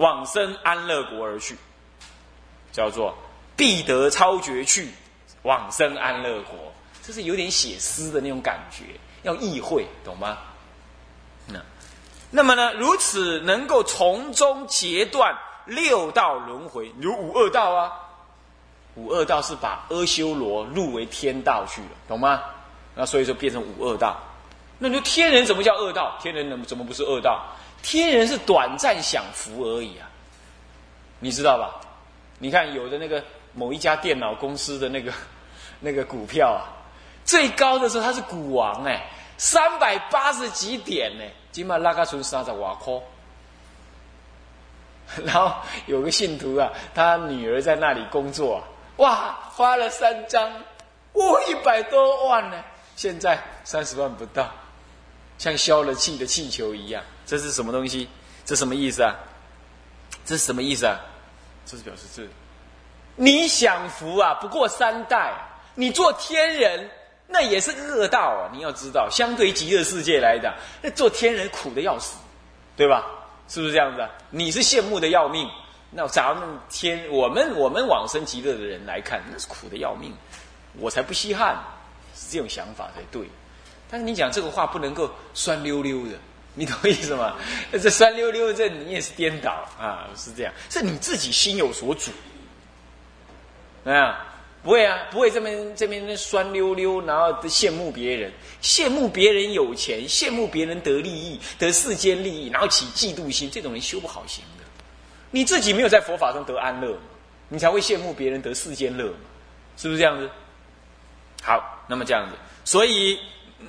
往生安乐国而去，叫做必得超绝去，往生安乐国。这是有点写诗的那种感觉，要意会，懂吗？那，那么呢？如此能够从中截断六道轮回，如五恶道啊。五恶道是把阿修罗入为天道去了，懂吗？那所以说变成五恶道。那你说天人怎么叫恶道？天人怎怎么不是恶道？天人是短暂享福而已啊，你知道吧？你看有的那个某一家电脑公司的那个 那个股票啊，最高的时候它是股王哎，三百八十几点呢，今晚拉卡村三十瓦块。然后有个信徒啊，他女儿在那里工作啊。哇，发了三张，哇，一百多万呢！现在三十万不到，像消了气的气球一样。这是什么东西？这什么意思啊？这是什么意思啊？这是表示这，你享福啊，不过三代。你做天人，那也是恶道啊！你要知道，相对于极乐世界来讲，那做天人苦的要死，对吧？是不是这样子啊？你是羡慕的要命。那咱们天，我们我们往生极乐的人来看，那是苦的要命，我才不稀罕，是这种想法才对。但是你讲这个话不能够酸溜溜的，你懂意思吗？这酸溜溜，这你也是颠倒啊，是这样，是你自己心有所主。啊，不会啊，不会这边这边酸溜溜，然后羡慕别人，羡慕别人有钱，羡慕别人得利益，得世间利益，然后起嫉妒心，这种人修不好行的。你自己没有在佛法中得安乐，你才会羡慕别人得世间乐，是不是这样子？好，那么这样子，所以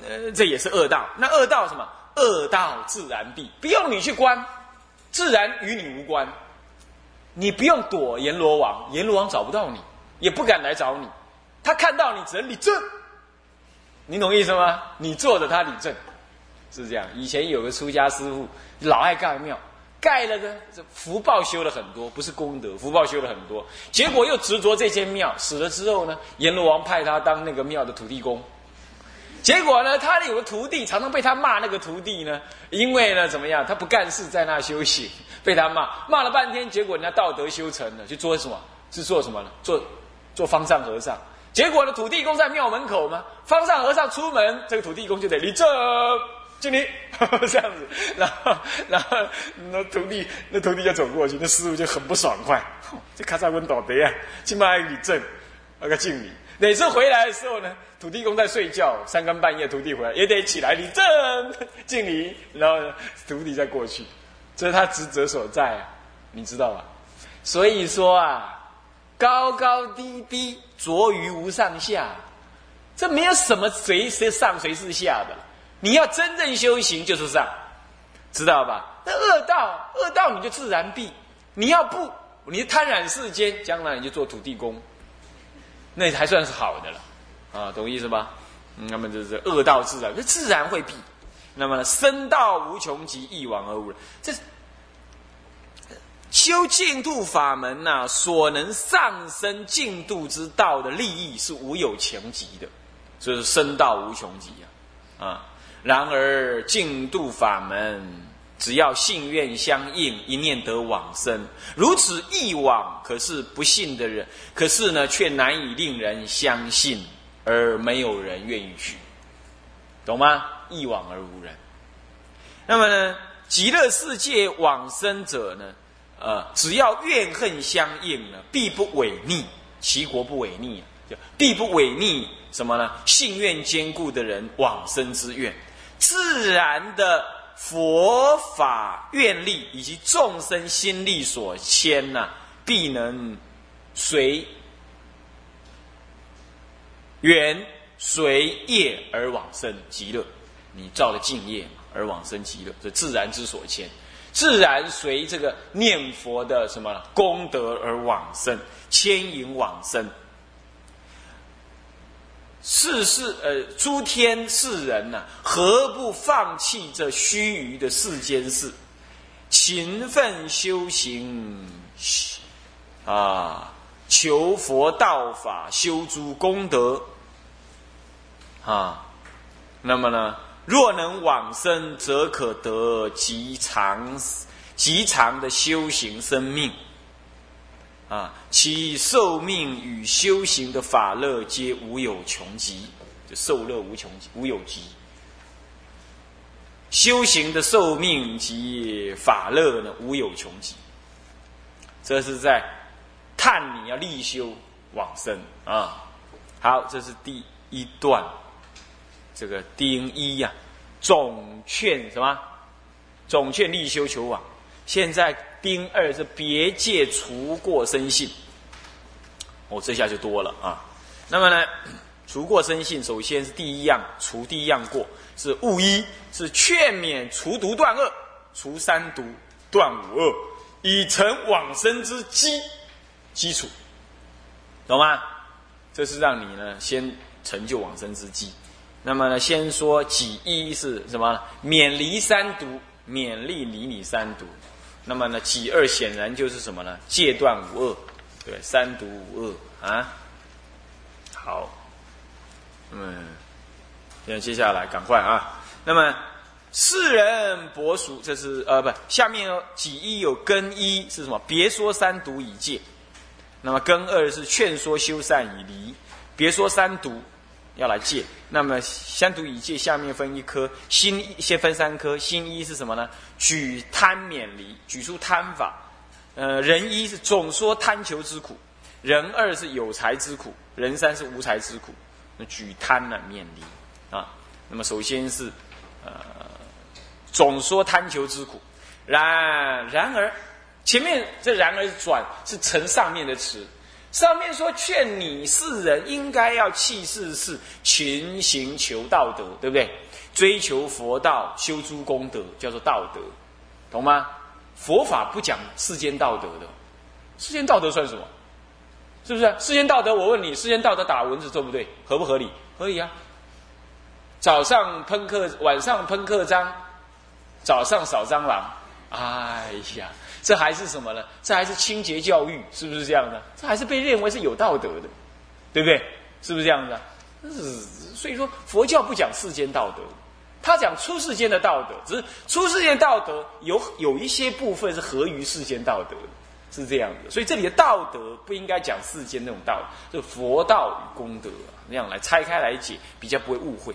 呃，这也是恶道。那恶道什么？恶道自然闭，不用你去关，自然与你无关。你不用躲阎罗王，阎罗王找不到你，也不敢来找你。他看到你，只能理正。你懂意思吗？你坐着，他理正，是这样。以前有个出家师傅，老爱盖庙。盖了的这福报修了很多，不是功德，福报修了很多，结果又执着这间庙，死了之后呢，阎罗王派他当那个庙的土地公，结果呢，他有个徒弟，常常被他骂那个徒弟呢，因为呢怎么样，他不干事，在那休息，被他骂，骂了半天，结果人家道德修成了，去做什么？是做什么呢？做做方丈和尚，结果呢，土地公在庙门口嘛，方丈和尚出门，这个土地公就得立正。敬礼，这样子，然后，然后那徒弟，那徒弟就走过去，那师傅就很不爽快，这咔嚓温倒地啊，起码礼正，那个敬礼。每次回来的时候呢，土地公在睡觉，三更半夜徒弟回来也得起来你正敬礼，然后徒弟再过去，这是他职责所在啊，你知道吧？所以说啊，高高低低，着于无上下，这没有什么谁是上谁是下的。你要真正修行，就是这样，知道吧？那恶道，恶道你就自然避。你要不，你贪婪世间，将来你就做土地公，那还算是好的了，啊，懂意思吧？那么就是恶道自然，就自然会避。那么生道无穷极，一往而无。这修净土法门呐，所能上升净土之道的利益是无有穷极的，就是生道无穷极呀，啊。然而净度法门，只要信愿相应，一念得往生。如此一往，可是不信的人，可是呢，却难以令人相信，而没有人愿意去，懂吗？一往而无人。那么呢，极乐世界往生者呢，呃，只要怨恨相应呢，必不违逆，其国不违逆，就必不违逆什么呢？信愿坚固的人往生之愿。自然的佛法愿力以及众生心力所牵呐，必能随缘随业而往生极乐。你造了净业而往生极乐，这自然之所牵，自然随这个念佛的什么功德而往生，牵引往生。世事呃，诸天世人呐，何不放弃这须臾的世间事，勤奋修行啊，求佛道法，修诸功德啊？那么呢，若能往生，则可得极长极长的修行生命。啊，其寿命与修行的法乐皆无有穷极，就受乐无穷极，无有极。修行的寿命及法乐呢，无有穷极。这是在探你要立修往生啊。好，这是第一段，这个丁一呀，总劝什么？总劝立修求往。现在丁二是别界除过生性，哦，这下就多了啊。那么呢，除过生性，首先是第一样，除第一样过是物一，是劝勉除毒断恶，除三毒断五恶，以成往生之基基础，懂吗？这是让你呢先成就往生之基。那么呢，先说己一是什么？免离三毒，勉励离你三毒。那么呢，己二显然就是什么呢？戒断无恶，对，三毒无恶啊。好，嗯那，接下来赶快啊。那么世人薄俗，这是呃不，下面己一有根一是什么？别说三毒已戒。那么根二是劝说修善以离，别说三毒。要来戒，那么相读以戒，下面分一科，心先分三科。心一是什么呢？举贪免离，举出贪法。呃，人一是总说贪求之苦，人二是有财之苦，人三是无财之苦。那举贪呢，免离啊。那么首先是呃，总说贪求之苦。然然而，前面这然而转是承上面的词。上面说劝你世人应该要弃世事，勤行求道德，对不对？追求佛道，修诸功德，叫做道德，懂吗？佛法不讲世间道德的，世间道德算什么？是不是？世间道德，我问你，世间道德打蚊子对不对？合不合理？合理啊。早上喷客，晚上喷客章，早上扫蟑螂。哎呀。这还是什么呢？这还是清洁教育，是不是这样的？这还是被认为是有道德的，对不对？是不是这样的？所以说佛教不讲世间道德，他讲出世间的道德，只是出世间道德有有一些部分是合于世间道德，是这样的。所以这里的道德不应该讲世间那种道，就佛道与功德那样来拆开来解，比较不会误会。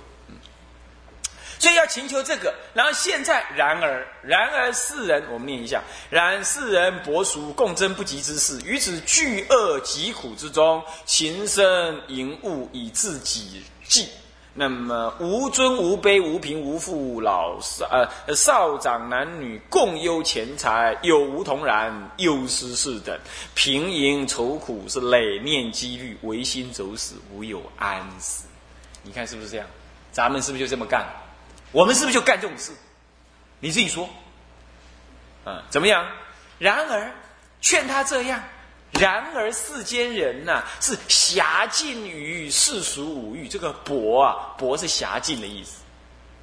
所以要请求这个，然后现在，然而，然而世人，我们念一下：然世人薄俗，共争不及之事，于此巨恶疾苦之中，情生淫物以自己计。那么无尊无卑无贫无富老少呃少长男女共忧钱财，有无同然，忧思事等，贫淫愁苦是累念积虑，唯心走死，无有安死。你看是不是这样？咱们是不是就这么干？我们是不是就干这种事？你自己说，啊，怎么样？然而劝他这样，然而世间人呐，是狭尽于世俗五欲。这个薄啊，薄是狭尽的意思，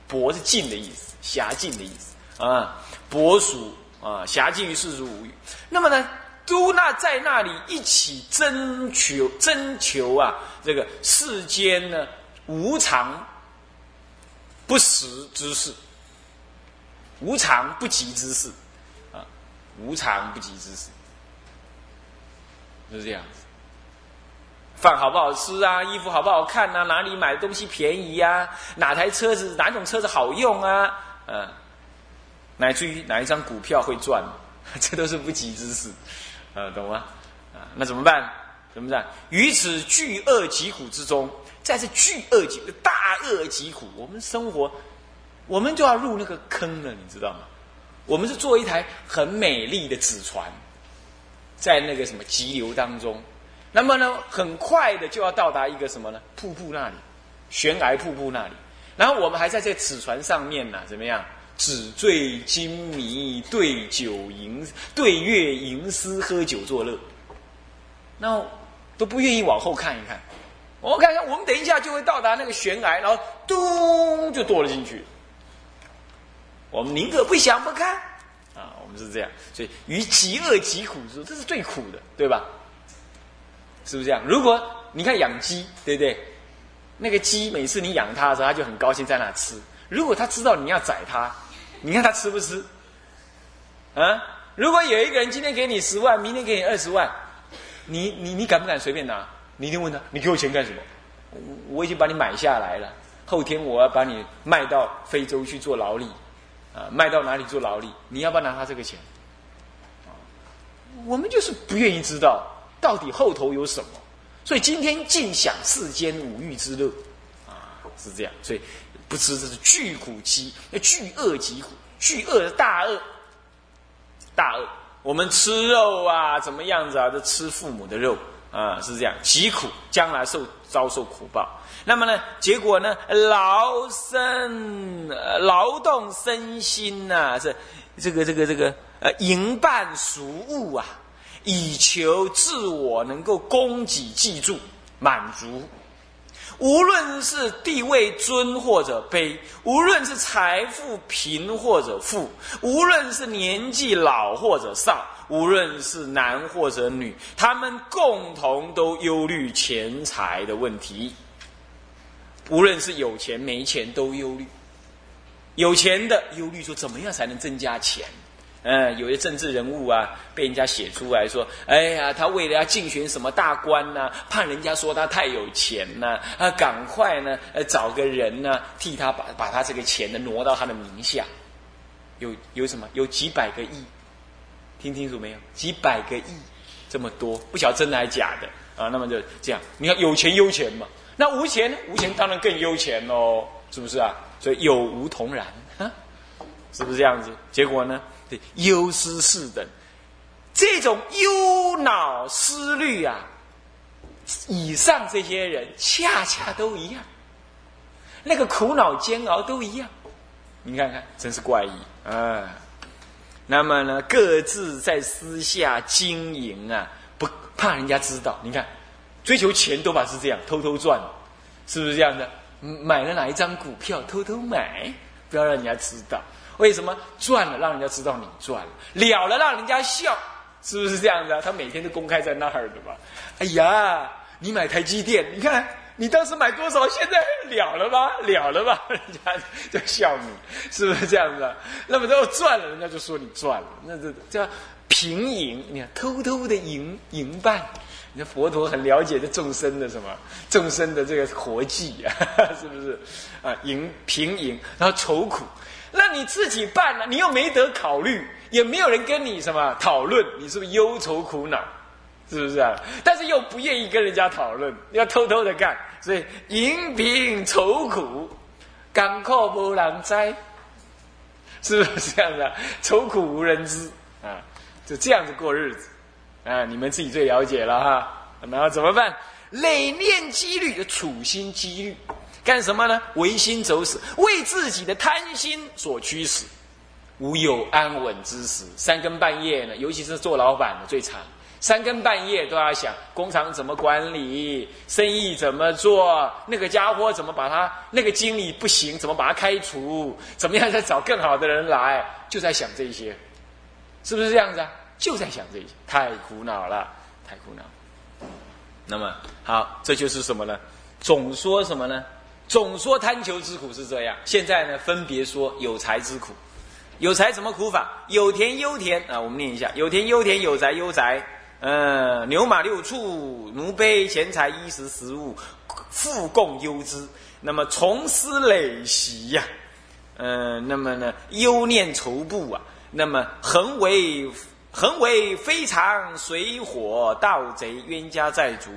薄是尽的意思，狭尽的意思啊，薄俗啊，狭尽于世俗五欲。那么呢，都那在那里一起征求征求啊，这个世间呢无常。不时之事，无常不及之事，啊，无常不及之事，就是这样。饭好不好吃啊？衣服好不好看啊？哪里买的东西便宜呀？哪台车子哪种车子好用啊？嗯，乃至于哪一张股票会赚，这都是不及之事，啊，懂吗？啊，那怎么办？怎么办？于此巨恶疾苦之中。在这巨恶极、大恶极苦，我们生活，我们就要入那个坑了，你知道吗？我们是坐一台很美丽的纸船，在那个什么急流当中，那么呢，很快的就要到达一个什么呢？瀑布那里，悬崖瀑布那里，然后我们还在这纸船上面呢，怎么样？纸醉金迷，对酒吟，对月吟诗，喝酒作乐，那都不愿意往后看一看。我看看，我们等一下就会到达那个悬崖，然后咚就堕了进去。我们宁可不想不看啊！我们是这样，所以于极恶极苦之，这是最苦的，对吧？是不是这样？如果你看养鸡，对不对？那个鸡每次你养它的时候，它就很高兴在那吃。如果它知道你要宰它，你看它吃不吃？啊？如果有一个人今天给你十万，明天给你二十万，你你你敢不敢随便拿？你一定问他，你给我钱干什么？我我已经把你买下来了，后天我要把你卖到非洲去做劳力，啊，卖到哪里做劳力？你要不要拿他这个钱？我们就是不愿意知道到底后头有什么，所以今天尽享世间五欲之乐，啊，是这样。所以不吃这是巨苦极，巨恶极苦，巨恶大恶，大恶。我们吃肉啊，怎么样子啊？都吃父母的肉啊，是这样，疾苦，将来受遭受苦报。那么呢，结果呢，劳身劳动身心呐，是这个这个这个呃，营办俗务啊，以求自我能够供给记住满足。无论是地位尊或者卑，无论是财富贫或者富，无论是年纪老或者少，无论是男或者女，他们共同都忧虑钱财的问题。无论是有钱没钱，都忧虑。有钱的忧虑说，怎么样才能增加钱？嗯，有些政治人物啊，被人家写出来说，哎呀，他为了要竞选什么大官呢，怕人家说他太有钱呢，啊，赶快呢，呃，找个人呢，替他把把他这个钱呢挪到他的名下。有有什么？有几百个亿，听清楚没有？几百个亿，这么多，不晓得真的还是假的啊？那么就这样，你看有钱优钱嘛，那无钱呢？无钱当然更优钱喽，是不是啊？所以有无同然，是不是这样子？结果呢？对，忧思事等，这种忧恼思虑啊，以上这些人恰恰都一样，那个苦恼煎熬都一样，你看看，真是怪异啊！那么呢，各自在私下经营啊，不怕人家知道。你看，追求钱多吧是这样，偷偷赚，是不是这样的？买了哪一张股票，偷偷买，不要让人家知道。为什么赚了让人家知道你赚了，了了让人家笑，是不是这样的？他每天都公开在那儿的吧？哎呀，你买台积电，你看你当时买多少，现在了了吧？了了吧？人家在笑你，是不是这样的？那么都赚了，人家就说你赚了，那这叫平赢。你看，偷偷的赢赢办，那佛陀很了解这众生的什么众生的这个活计啊，是不是啊？赢平赢，然后愁苦。那你自己办了，你又没得考虑，也没有人跟你什么讨论，你是不是忧愁苦恼？是不是啊？但是又不愿意跟人家讨论，要偷偷的干，所以饮贫愁苦，甘苦无人灾，是不是这样的？愁苦无人知啊，就这样子过日子啊，你们自己最了解了哈。然后怎么办？累念积虑的处心积虑。干什么呢？违心走死，为自己的贪心所驱使，无有安稳之时。三更半夜呢，尤其是做老板的最惨，三更半夜都要想工厂怎么管理，生意怎么做，那个家伙怎么把他那个经理不行，怎么把他开除，怎么样再找更好的人来，就在想这些，是不是这样子啊？就在想这些，太苦恼了，太苦恼。那么好，这就是什么呢？总说什么呢？总说贪求之苦是这样，现在呢，分别说有财之苦。有财怎么苦法？有田忧田啊，我们念一下：有田忧田，有宅忧宅。嗯，牛马六畜，奴婢钱财衣食食物，富共忧之。那么从思累习呀，嗯，那么呢，忧念愁怖啊，那么恒为。恒为非常水火盗贼冤家债主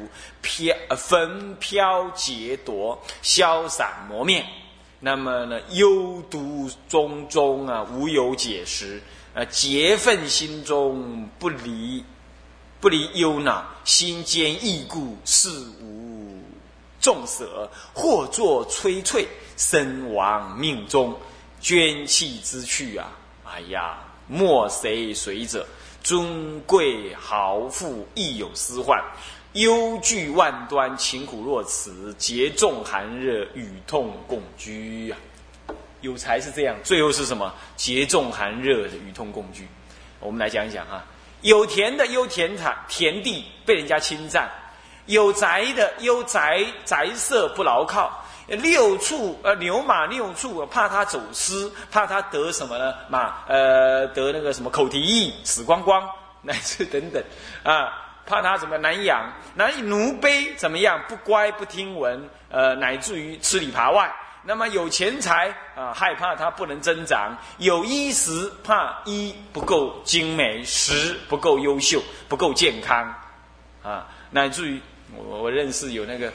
飘焚飘劫夺消散磨灭，那么呢忧毒中中啊无有解食呃，劫愤心中不离不离忧恼心坚意固事无重舍或作摧悴身亡命终捐弃之去啊哎呀莫谁随者。尊贵豪富亦有私患，忧惧万端，勤苦若此，节重寒热，与痛共居啊。有才是这样，最后是什么？节重寒热的与痛共居。我们来讲一讲啊，有田的忧田产田地被人家侵占，有宅的忧宅宅舍不牢靠，六畜呃牛马六畜，怕他走失，怕他得什么呢？马呃得那个什么口蹄疫死光光，乃至等等啊。怕他怎么难养，难奴卑怎么样不乖不听闻，呃，乃至于吃里扒外。那么有钱财啊，害怕它不能增长；有衣食，怕衣不够精美，食不够优秀，不够健康，啊，乃至于我我认识有那个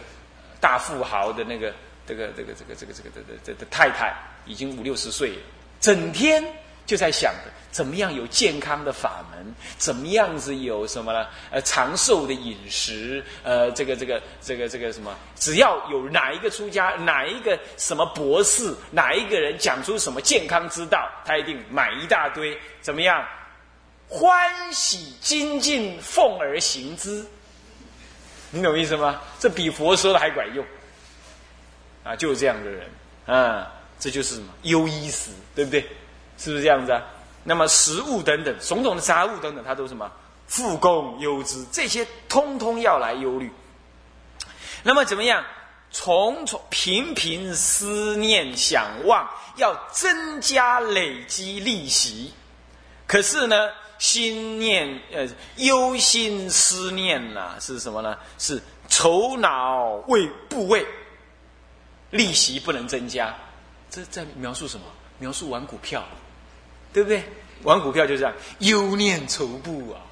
大富豪的那个这个这个这个这个这个这这这太太，已经五六十岁了，整天就在想着。怎么样有健康的法门？怎么样子有什么呢？呃，长寿的饮食，呃，这个这个这个这个什么？只要有哪一个出家，哪一个什么博士，哪一个人讲出什么健康之道，他一定买一大堆。怎么样？欢喜精进，奉而行之。你懂意思吗？这比佛说的还管用。啊，就是这样的人啊，这就是什么优衣食，对不对？是不是这样子啊？那么食物等等，种种的杂物等等，它都什么？复供优资，这些通通要来忧虑。那么怎么样？重重频频思念想望，要增加累积利息。可是呢，心念呃忧心思念呐，是什么呢？是愁恼未部位，利息不能增加。这在描述什么？描述玩股票。对不对？玩股票就这样，忧念愁怖啊，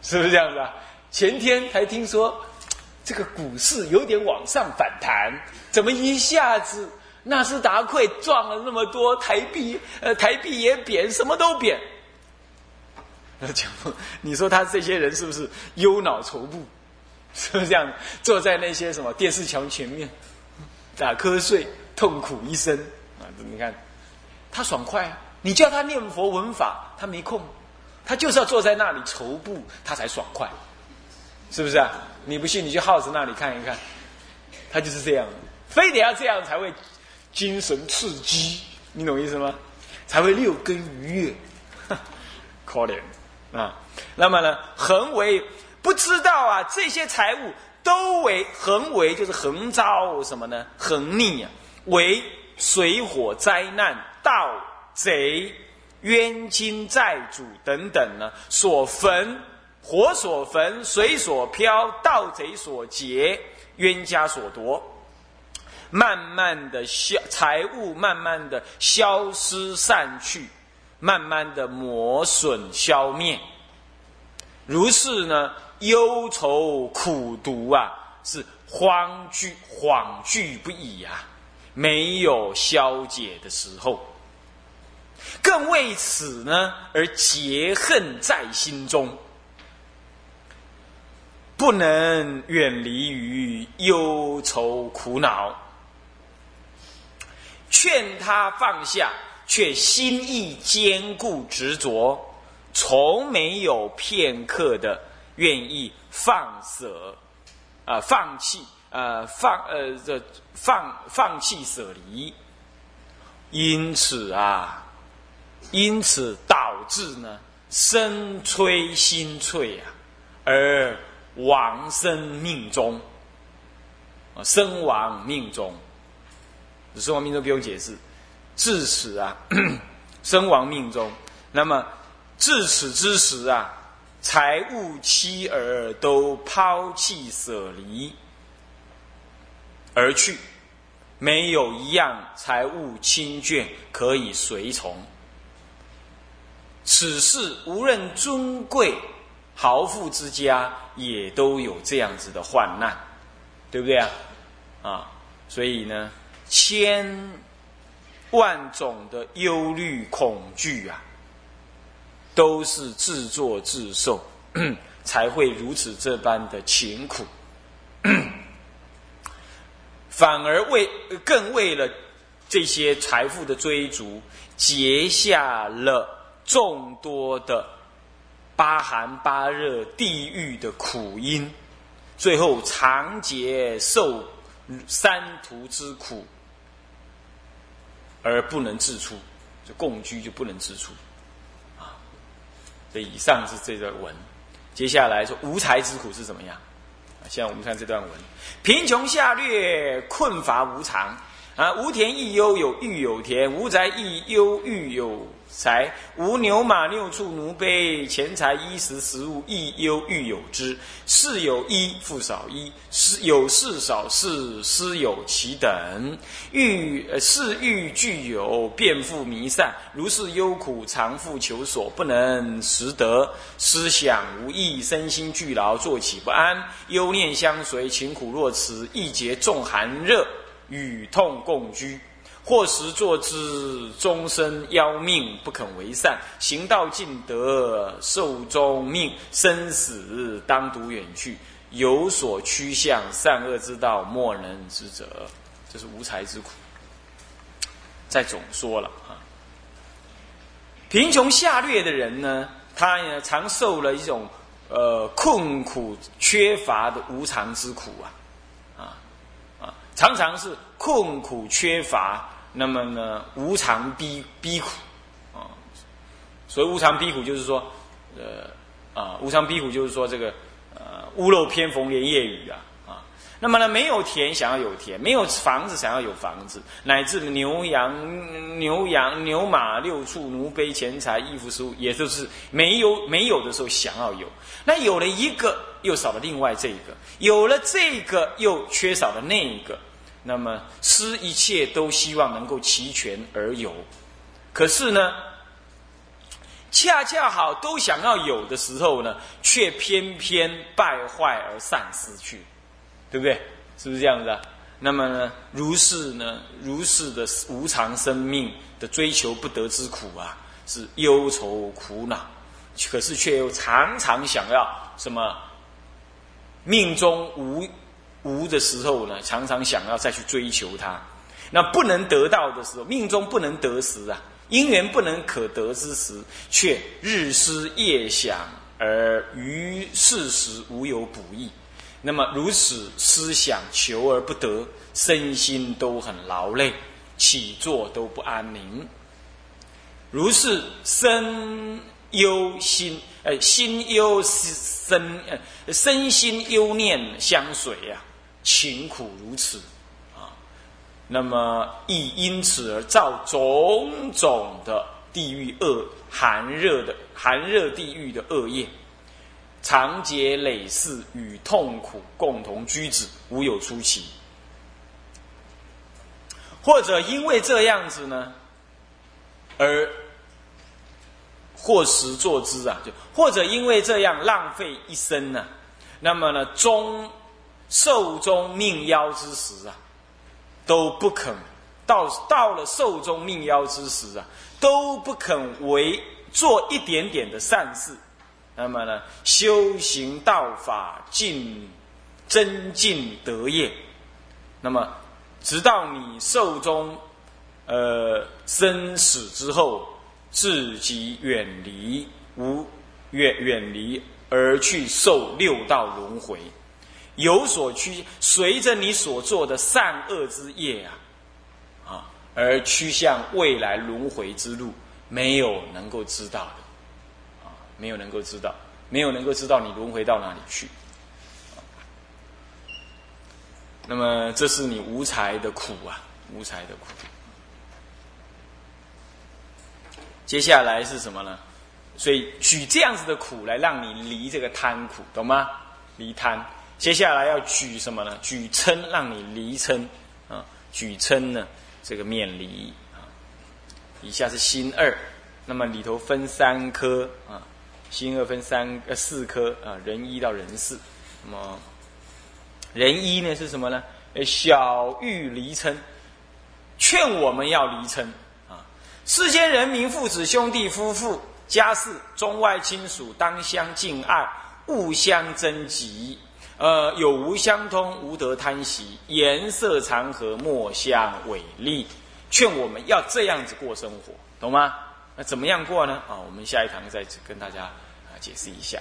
是不是这样子啊？前天还听说这个股市有点往上反弹，怎么一下子纳斯达克撞了那么多台币？呃，台币也贬，什么都贬。那讲，你说他这些人是不是忧脑愁布？是不是这样？坐在那些什么电视墙前面打瞌睡，痛苦一生啊！你看，他爽快啊！你叫他念佛闻法，他没空，他就是要坐在那里筹布，他才爽快，是不是啊？你不信，你去耗子那里看一看，他就是这样，非得要这样才会精神刺激，你懂意思吗？才会六根愉悦，可怜啊！那么呢，恒为不知道啊，这些财物都为恒为，就是恒遭什么呢？恒逆啊，为水火灾难道。贼、冤亲债主等等呢？所焚，火所焚，水所漂，盗贼所劫，冤家所夺，慢慢的消财物，慢慢的消失散去，慢慢的磨损消灭。如是呢，忧愁苦毒啊，是慌惧惶惧不已啊，没有消解的时候。更为此呢，而结恨在心中，不能远离于忧愁苦恼。劝他放下，却心意坚固执着，从没有片刻的愿意放舍，啊，放弃，呃，放，呃，这放放弃舍离。因此啊。因此导致呢，身摧心摧啊，而亡生命中啊，身亡命中，身亡命中不用解释，至此啊，身亡命中，那么至此之时啊，财物妻儿都抛弃舍离而去，没有一样财物亲眷可以随从。此事无论尊贵豪富之家，也都有这样子的患难，对不对啊？啊，所以呢，千万种的忧虑恐惧啊，都是自作自受，才会如此这般的勤苦，反而为更为了这些财富的追逐，结下了。众多的八寒八热地狱的苦因，最后长劫受三途之苦，而不能自出，就共居就不能自出，啊！这以以上是这个文，接下来说无财之苦是怎么样？现在我们看这段文：贫穷下劣，困乏无常啊！无田亦忧有欲有田，无宅亦忧欲有财，无牛马六畜奴婢，钱财衣食食物亦忧欲有之。事有一，复少一；事有事少事，失有其等。欲呃事欲具有，变复弥散。如是忧苦，常复求索，不能识得。思想无益，身心俱劳，坐起不安。忧念相随，情苦若此，易结重寒热，与痛共居。或时作之，终身夭命不肯为善；行道尽得，寿终命，生死当独远去。有所趋向，善恶之道，莫能知者。这是无才之苦。再总说了啊，贫穷下劣的人呢，他也常受了一种呃困苦缺乏的无常之苦啊啊啊，常常是困苦缺乏。那么呢，无常逼逼苦啊，所以无常逼苦就是说，呃啊，无常逼苦就是说这个呃屋漏偏逢连夜雨啊啊。那么呢，没有田想要有田，没有房子想要有房子，乃至牛羊牛羊牛马六畜奴婢钱财衣服食物，也就是没有没有的时候想要有。那有了一个，又少了另外这一个；有了这个，又缺少了那一个。那么，施一切都希望能够齐全而有，可是呢，恰恰好都想要有的时候呢，却偏偏败坏而丧失去，对不对？是不是这样子啊？那么呢，如是呢，如是的无常生命的追求不得之苦啊，是忧愁苦恼，可是却又常常想要什么？命中无。无的时候呢，常常想要再去追求它；那不能得到的时候，命中不能得时啊，因缘不能可得之时，却日思夜想，而于事时无有补益。那么如此思想求而不得，身心都很劳累，起坐都不安宁。如是身忧心，呃，心忧身，呃，身心忧念相随呀。情苦如此啊，那么亦因此而造种种的地狱恶寒热的寒热地狱的恶业，长劫累世与痛苦共同居止，无有出奇。或者因为这样子呢，而或时作之啊，就或者因为这样浪费一生呢，那么呢终。寿终命夭之时啊，都不肯到到了寿终命夭之时啊，都不肯为做一点点的善事。那么呢，修行道法尽增进德业。那么，直到你寿终呃生死之后，自己远离无远远离而去受六道轮回。有所趋，随着你所做的善恶之业啊，啊，而趋向未来轮回之路，没有能够知道的，啊，没有能够知道，没有能够知道你轮回到哪里去。那么，这是你无才的苦啊，无才的苦。接下来是什么呢？所以举这样子的苦来让你离这个贪苦，懂吗？离贪。接下来要举什么呢？举称，让你离称啊！举称呢，这个面离啊。以下是心二，那么里头分三科啊，心二分三呃四科啊，人一到人四。那么人一呢是什么呢？小欲离称，劝我们要离称啊。世间人民、父子、兄弟、夫妇、家事、中外亲属，当相敬爱，勿相争嫉。呃，有无相通，无得贪喜；颜色常和，莫相违逆。劝我们要这样子过生活，懂吗？那怎么样过呢？啊，我们下一堂再跟大家啊解释一下。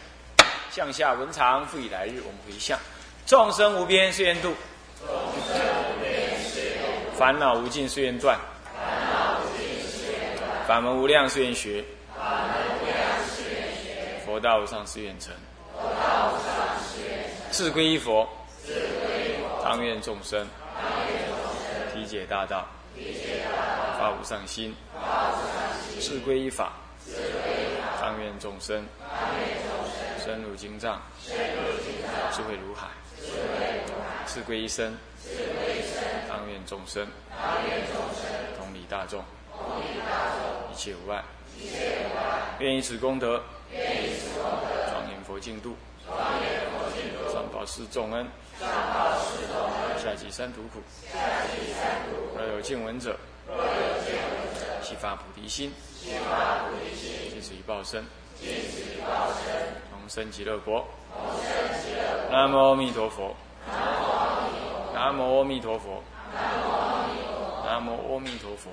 向下文长，复以来日，我们回向。众生无边誓愿度，众生无边誓愿度；烦恼无尽誓愿断，烦恼无尽誓愿断；法门无量誓愿学，法门无量誓愿学；佛道无上誓愿成，佛道无上。自归依佛，当愿众生。体解大道，发无上心，自归依法，当愿众生。深入经藏，智慧如海，自归一生，当愿众生。同理大众，一切无碍，愿以此功德，庄严佛净土。上报四重恩，下济三途苦。若有见闻者，悉发菩提心，尽此一报身，同生极乐国。南无阿弥陀佛南无阿弥陀佛。南无阿弥陀佛。南无阿弥陀佛。